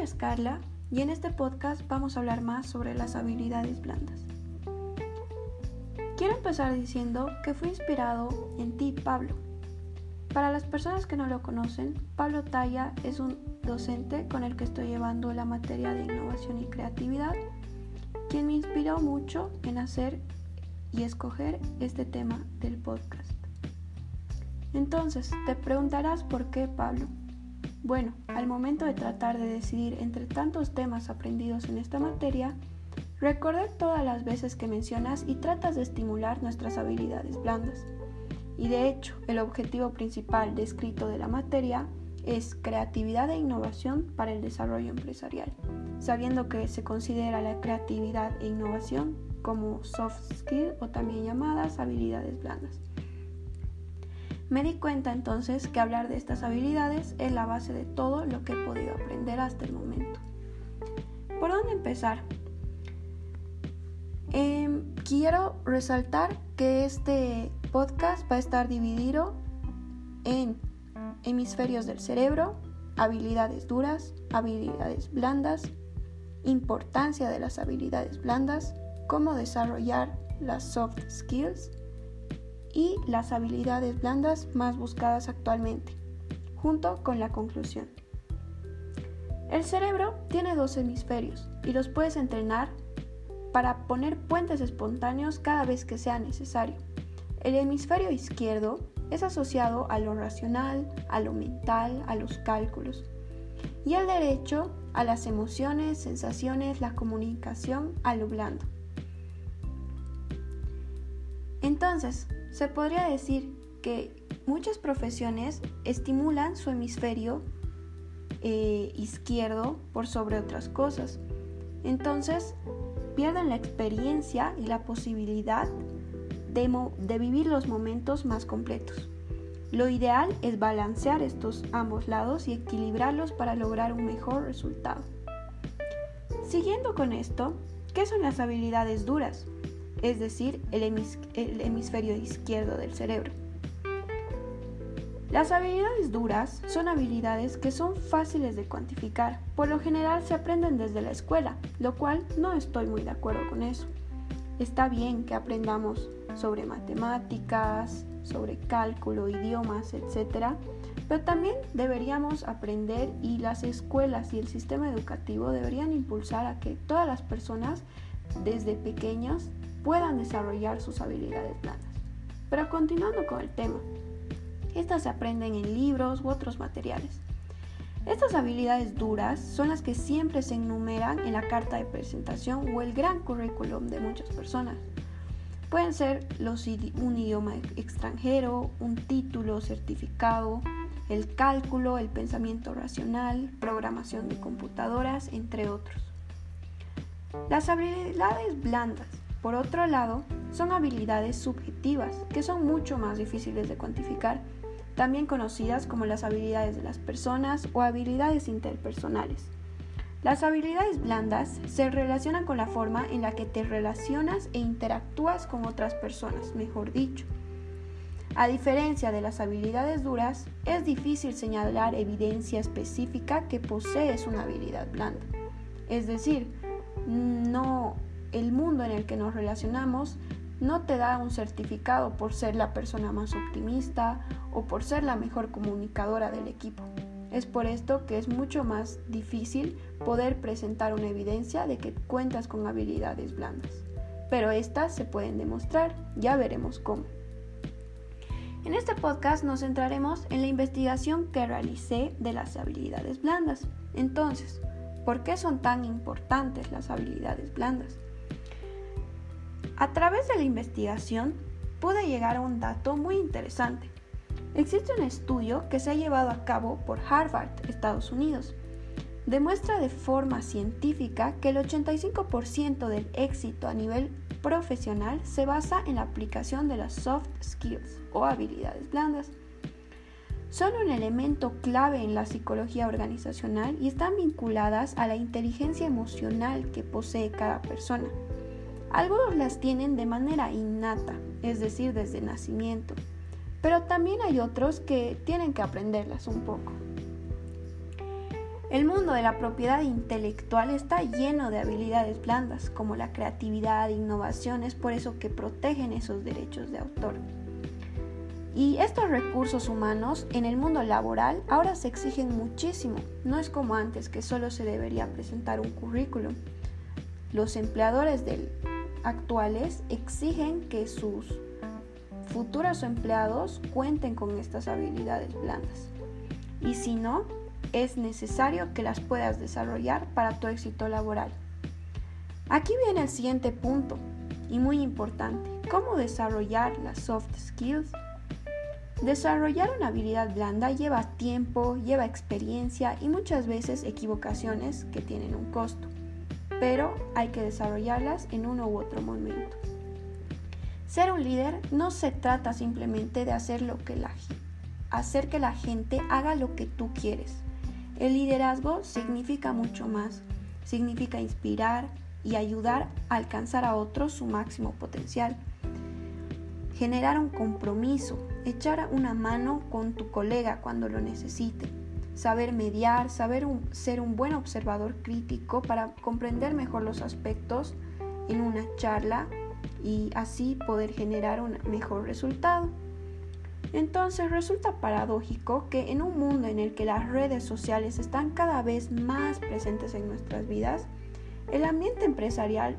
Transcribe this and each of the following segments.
nombre es Carla y en este podcast vamos a hablar más sobre las habilidades blandas. Quiero empezar diciendo que fui inspirado en ti, Pablo. Para las personas que no lo conocen, Pablo Talla es un docente con el que estoy llevando la materia de innovación y creatividad, quien me inspiró mucho en hacer y escoger este tema del podcast. Entonces, te preguntarás por qué Pablo. Bueno, al momento de tratar de decidir entre tantos temas aprendidos en esta materia, recordé todas las veces que mencionas y tratas de estimular nuestras habilidades blandas. Y de hecho, el objetivo principal descrito de la materia es creatividad e innovación para el desarrollo empresarial, sabiendo que se considera la creatividad e innovación como soft skill o también llamadas habilidades blandas. Me di cuenta entonces que hablar de estas habilidades es la base de todo lo que he podido aprender hasta el momento. ¿Por dónde empezar? Em, quiero resaltar que este podcast va a estar dividido en hemisferios del cerebro, habilidades duras, habilidades blandas, importancia de las habilidades blandas, cómo desarrollar las soft skills y las habilidades blandas más buscadas actualmente, junto con la conclusión. El cerebro tiene dos hemisferios y los puedes entrenar para poner puentes espontáneos cada vez que sea necesario. El hemisferio izquierdo es asociado a lo racional, a lo mental, a los cálculos, y el derecho a las emociones, sensaciones, la comunicación, a lo blando. Entonces, se podría decir que muchas profesiones estimulan su hemisferio eh, izquierdo por sobre otras cosas. Entonces, pierden la experiencia y la posibilidad de, de vivir los momentos más completos. Lo ideal es balancear estos ambos lados y equilibrarlos para lograr un mejor resultado. Siguiendo con esto, ¿qué son las habilidades duras? Es decir, el, hemisferio izquierdo del cerebro. Las habilidades duras son habilidades que son fáciles de cuantificar. Por lo general se aprenden desde la escuela, lo cual no estoy muy de acuerdo con eso. Está bien que aprendamos sobre matemáticas, sobre cálculo, idiomas, etc. Pero también deberíamos aprender y las escuelas y el sistema educativo deberían impulsar a que todas las personas desde pequeños puedan desarrollar sus habilidades blandas. Pero continuando con el tema, estas se aprenden en libros u otros materiales. Estas habilidades duras son las que siempre se enumeran en la carta de presentación o el gran currículum de muchas personas. Pueden ser un idioma extranjero, un título certificado, el cálculo, el pensamiento racional, programación de computadoras, entre otros. Las habilidades blandas por otro lado, son habilidades subjetivas, que son mucho más difíciles de cuantificar, también conocidas como las habilidades de las personas o habilidades interpersonales. Las habilidades blandas se relacionan con la forma en la que te relacionas e interactúas con otras personas, mejor dicho. A diferencia de las habilidades duras, es difícil señalar evidencia específica que posees una habilidad blanda. Es decir, no el mundo en el que nos relacionamos no te da un certificado por ser la persona más optimista o por ser la mejor comunicadora del equipo. Es por esto que es mucho más difícil poder presentar una evidencia de que cuentas con habilidades blandas. Pero estas se pueden demostrar, ya veremos cómo. En este podcast nos centraremos en la investigación que realicé de las habilidades blandas. Entonces, ¿por qué son tan importantes las habilidades blandas? A través de la investigación pude llegar a un dato muy interesante. Existe un estudio que se ha llevado a cabo por Harvard, Estados Unidos. Demuestra de forma científica que el 85% del éxito a nivel profesional se basa en la aplicación de las soft skills o habilidades blandas. Son un elemento clave en la psicología organizacional y están vinculadas a la inteligencia emocional que posee cada persona. Algunos las tienen de manera innata, es decir, desde nacimiento, pero también hay otros que tienen que aprenderlas un poco. El mundo de la propiedad intelectual está lleno de habilidades blandas, como la creatividad, innovación, es por eso que protegen esos derechos de autor. Y estos recursos humanos en el mundo laboral ahora se exigen muchísimo, no es como antes que solo se debería presentar un currículum. Los empleadores del actuales exigen que sus futuros empleados cuenten con estas habilidades blandas. Y si no, es necesario que las puedas desarrollar para tu éxito laboral. Aquí viene el siguiente punto y muy importante, cómo desarrollar las soft skills. Desarrollar una habilidad blanda lleva tiempo, lleva experiencia y muchas veces equivocaciones que tienen un costo, pero hay que desarrollarlas en uno u otro momento. Ser un líder no se trata simplemente de hacer, lo que la, hacer que la gente haga lo que tú quieres. El liderazgo significa mucho más. Significa inspirar y ayudar a alcanzar a otros su máximo potencial. Generar un compromiso, echar una mano con tu colega cuando lo necesite. Saber mediar, saber ser un buen observador crítico para comprender mejor los aspectos en una charla y así poder generar un mejor resultado. Entonces resulta paradójico que en un mundo en el que las redes sociales están cada vez más presentes en nuestras vidas, el ambiente empresarial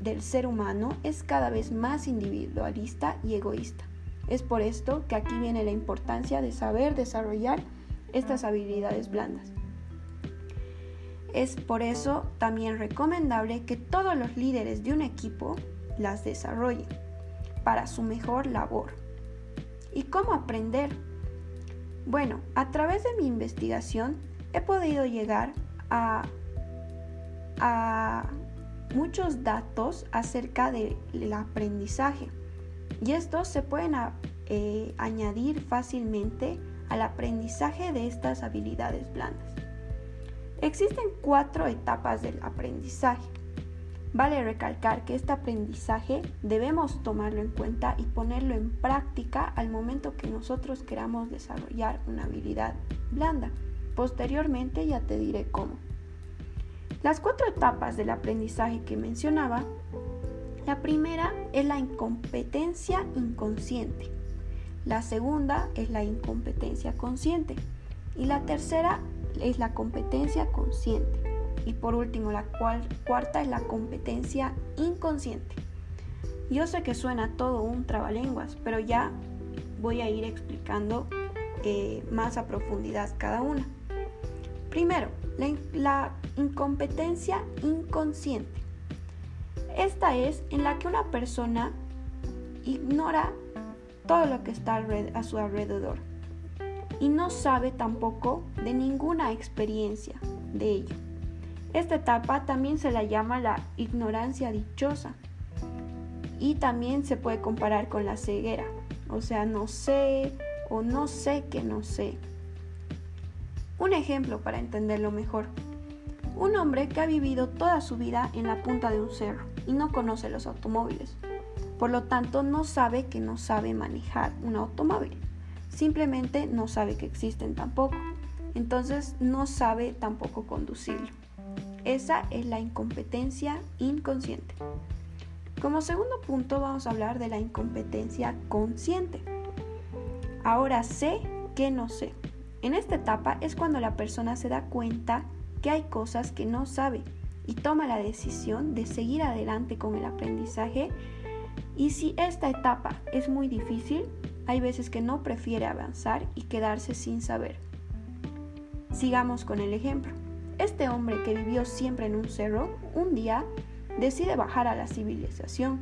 del ser humano es cada vez más individualista y egoísta. Es por esto que aquí viene la importancia de saber desarrollar estas habilidades blandas. Es por eso también recomendable que todos los líderes de un equipo las desarrollen para su mejor labor. ¿Y cómo aprender? Bueno, a través de mi investigación he podido llegar a, muchos datos acerca del aprendizaje y estos se pueden eh, añadir fácilmente al aprendizaje de estas habilidades blandas. Existen cuatro etapas del aprendizaje. Vale recalcar que este aprendizaje debemos tomarlo en cuenta y ponerlo en práctica al momento que nosotros queramos desarrollar una habilidad blanda. Posteriormente ya te diré cómo. Las cuatro etapas del aprendizaje que mencionaba, la primera es la incompetencia inconsciente, la segunda es la incompetencia consciente y la tercera es la competencia consciente. Y por último, la cuarta es la competencia inconsciente. Yo sé que suena todo un trabalenguas, pero ya voy a ir explicando eh, más a profundidad cada una. Primero, la incompetencia inconsciente. Esta es en la que una persona ignora todo lo que está a su alrededor y no sabe tampoco de ninguna experiencia de ello. Esta etapa también se la llama la ignorancia dichosa y también se puede comparar con la ceguera, o sea, no sé o no sé que no sé. Un ejemplo para entenderlo mejor. Un hombre que ha vivido toda su vida en la punta de un cerro y no conoce los automóviles. Por lo tanto, no sabe que no sabe manejar un automóvil. Simplemente no sabe que existen tampoco. Entonces no sabe tampoco conducirlo. Esa es la incompetencia inconsciente. Como segundo punto vamos a hablar de la incompetencia consciente. Ahora sé que no sé. En esta etapa es cuando la persona se da cuenta que hay cosas que no sabe y toma la decisión de seguir adelante con el aprendizaje. Y si esta etapa es muy difícil, hay veces que no prefiere avanzar y quedarse sin saber. Sigamos con el ejemplo. Este hombre que vivió siempre en un cerro, un día decide bajar a la civilización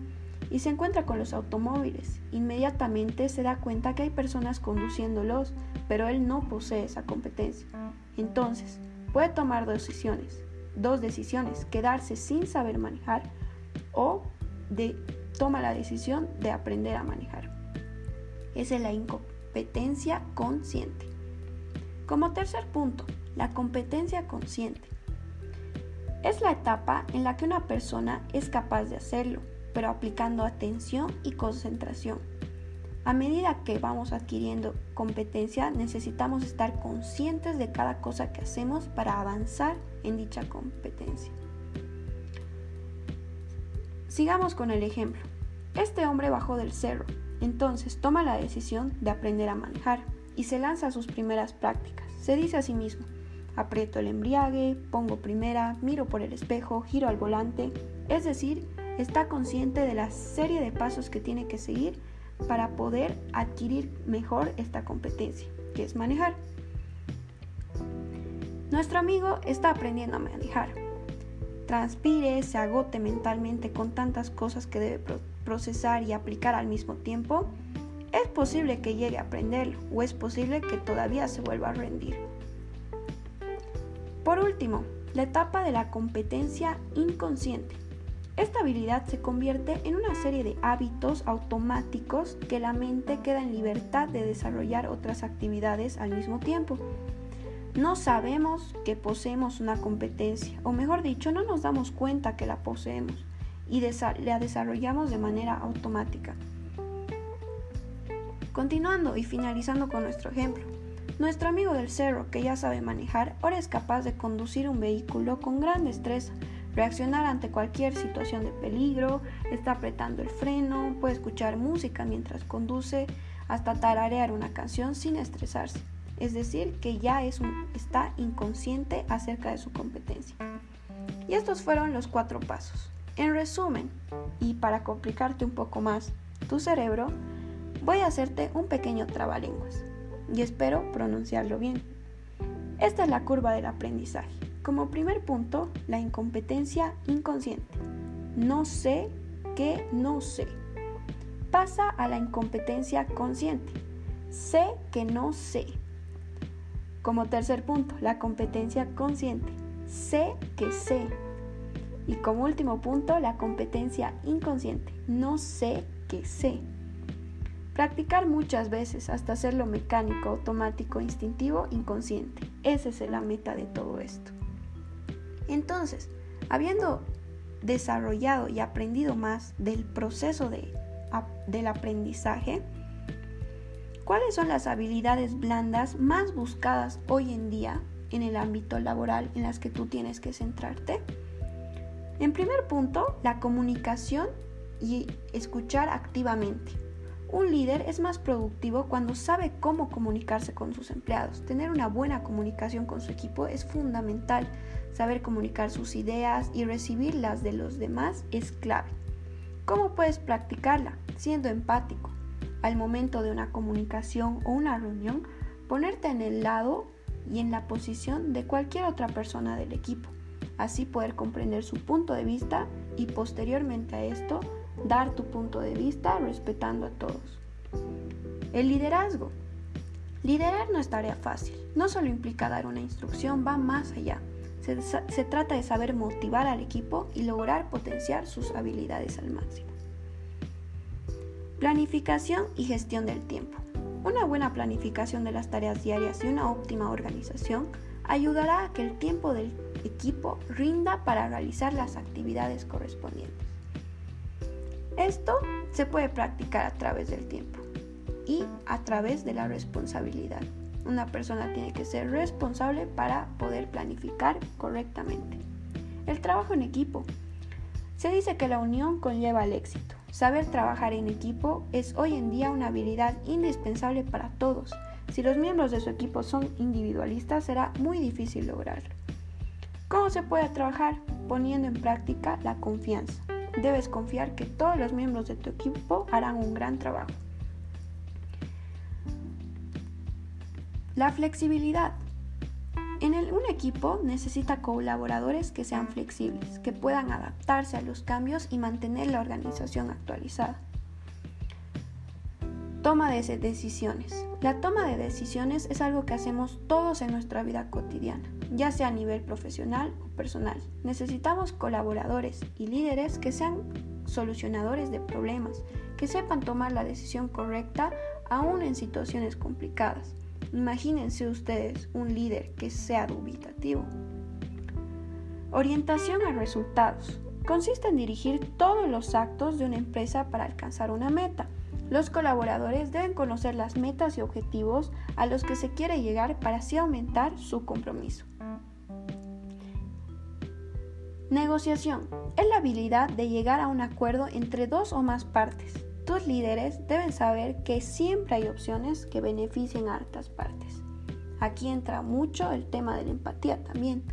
y se encuentra con los automóviles. Inmediatamente se da cuenta que hay personas conduciéndolos, pero él no posee esa competencia. Entonces, puede tomar dos decisiones. Dos decisiones, quedarse sin saber manejar o de, toma la decisión de aprender a manejar. Esa es la incompetencia consciente. Como tercer punto, la competencia consciente. Es la etapa en la que una persona es capaz de hacerlo, pero aplicando atención y concentración. A medida que vamos adquiriendo competencia, necesitamos estar conscientes de cada cosa que hacemos para avanzar en dicha competencia. Sigamos con el ejemplo. Este hombre bajó del cerro, entonces toma la decisión de aprender a manejar y se lanza a sus primeras prácticas. Se dice a sí mismo, aprieto el embriague, pongo primera, miro por el espejo, giro al volante, es decir, está consciente de la serie de pasos que tiene que seguir para poder adquirir mejor esta competencia, que es manejar. Nuestro amigo está aprendiendo a manejar. Transpire, se agote mentalmente con tantas cosas que debe procesar y aplicar al mismo tiempo. Es posible que llegue a aprenderlo o es posible que todavía se vuelva a rendir. Por último, la etapa de la competencia inconsciente. Esta habilidad se convierte en una serie de hábitos automáticos que la mente queda en libertad de desarrollar otras actividades al mismo tiempo. No sabemos que poseemos una competencia, o mejor dicho, no nos damos cuenta que la poseemos y la desarrollamos de manera automática. Continuando y finalizando con nuestro ejemplo, nuestro amigo del cerro que ya sabe manejar ahora es capaz de conducir un vehículo con gran destreza reaccionar ante cualquier situación de peligro, está apretando el freno, puede escuchar música mientras conduce, hasta tararear una canción sin estresarse. Es decir, que ya es un, está inconsciente acerca de su competencia. Y estos fueron los cuatro pasos. En resumen, y para complicarte un poco más tu cerebro, voy a hacerte un pequeño trabalenguas y espero pronunciarlo bien. Esta es la curva del aprendizaje. Como primer punto, la incompetencia inconsciente. No sé que no sé. Pasa a la incompetencia consciente. Sé que no sé. Como tercer punto, la competencia consciente. Sé que sé. Y como último punto, la competencia inconsciente. No sé que sé. Practicar muchas veces hasta hacerlo mecánico, automático, instintivo, inconsciente. Esa es la meta de todo esto. Entonces, habiendo desarrollado y aprendido más del proceso de, del aprendizaje, ¿cuáles son las habilidades blandas más buscadas hoy en día en el ámbito laboral en las que tú tienes que centrarte? En primer punto, la comunicación y escuchar activamente. Un líder es más productivo cuando sabe cómo comunicarse con sus empleados. Tener una buena comunicación con su equipo es fundamental. Saber comunicar sus ideas y recibirlas de los demás es clave. ¿Cómo puedes practicarla? Siendo empático. Al momento de una comunicación o una reunión, ponerte en el lado y en la posición de cualquier otra persona del equipo. Así poder comprender su punto de vista y posteriormente a esto dar tu punto de vista respetando a todos. El liderazgo. Liderar no es tarea fácil, no solo implica dar una instrucción, va más allá. Se, se, trata de saber motivar al equipo y lograr potenciar sus habilidades al máximo. Planificación y gestión del tiempo. Una buena planificación de las tareas diarias y una óptima organización ayudará a que el tiempo del equipo rinda para realizar las actividades correspondientes. Esto se puede practicar a través del tiempo y a través de la responsabilidad. Una persona tiene que ser responsable para poder planificar correctamente. El trabajo en equipo. Se dice que la unión conlleva el éxito. Saber trabajar en equipo es hoy en día una habilidad indispensable para todos. Si los miembros de su equipo son individualistas, será muy difícil lograrlo. ¿Cómo se puede trabajar? Poniendo en práctica la confianza debes confiar que todos los miembros de tu equipo harán un gran trabajo. La flexibilidad. En un equipo necesita colaboradores que sean flexibles, que puedan adaptarse a los cambios y mantener la organización actualizada. Toma de decisiones. La toma de decisiones es algo que hacemos todos en nuestra vida cotidiana, ya sea a nivel profesional o personal. Necesitamos colaboradores y líderes que sean solucionadores de problemas, que sepan tomar la decisión correcta aún en situaciones complicadas. Imagínense ustedes un líder que sea dubitativo. Orientación a resultados. Consiste en dirigir todos los actos de una empresa para alcanzar una meta Los colaboradores deben conocer las metas y objetivos a los que se quiere llegar para así aumentar su compromiso. Negociación. Es la habilidad de llegar a un acuerdo entre dos o más partes. Tus líderes deben saber que siempre hay opciones que beneficien a hartas partes. Aquí entra mucho el tema de la empatía también,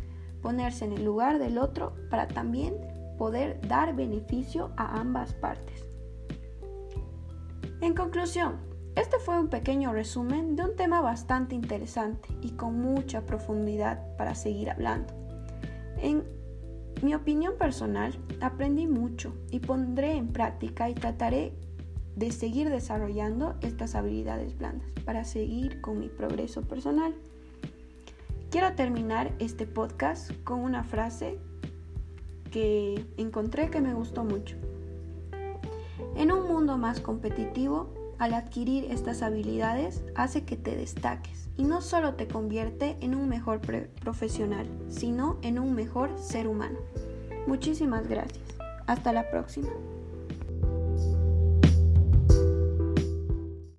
ponerse en el lugar del otro para también poder dar beneficio a ambas partes. En conclusión, este fue un pequeño resumen de un tema bastante interesante y con mucha profundidad para seguir hablando. En mi opinión personal, aprendí mucho y pondré en práctica y trataré de seguir desarrollando estas habilidades blandas para seguir con mi progreso personal. Quiero terminar este podcast con una frase que encontré que me gustó mucho. En un mundo más competitivo, al adquirir estas habilidades hace que te destaques y no solo te convierte en un mejor profesional, sino en un mejor ser humano. Muchísimas gracias. Hasta la próxima.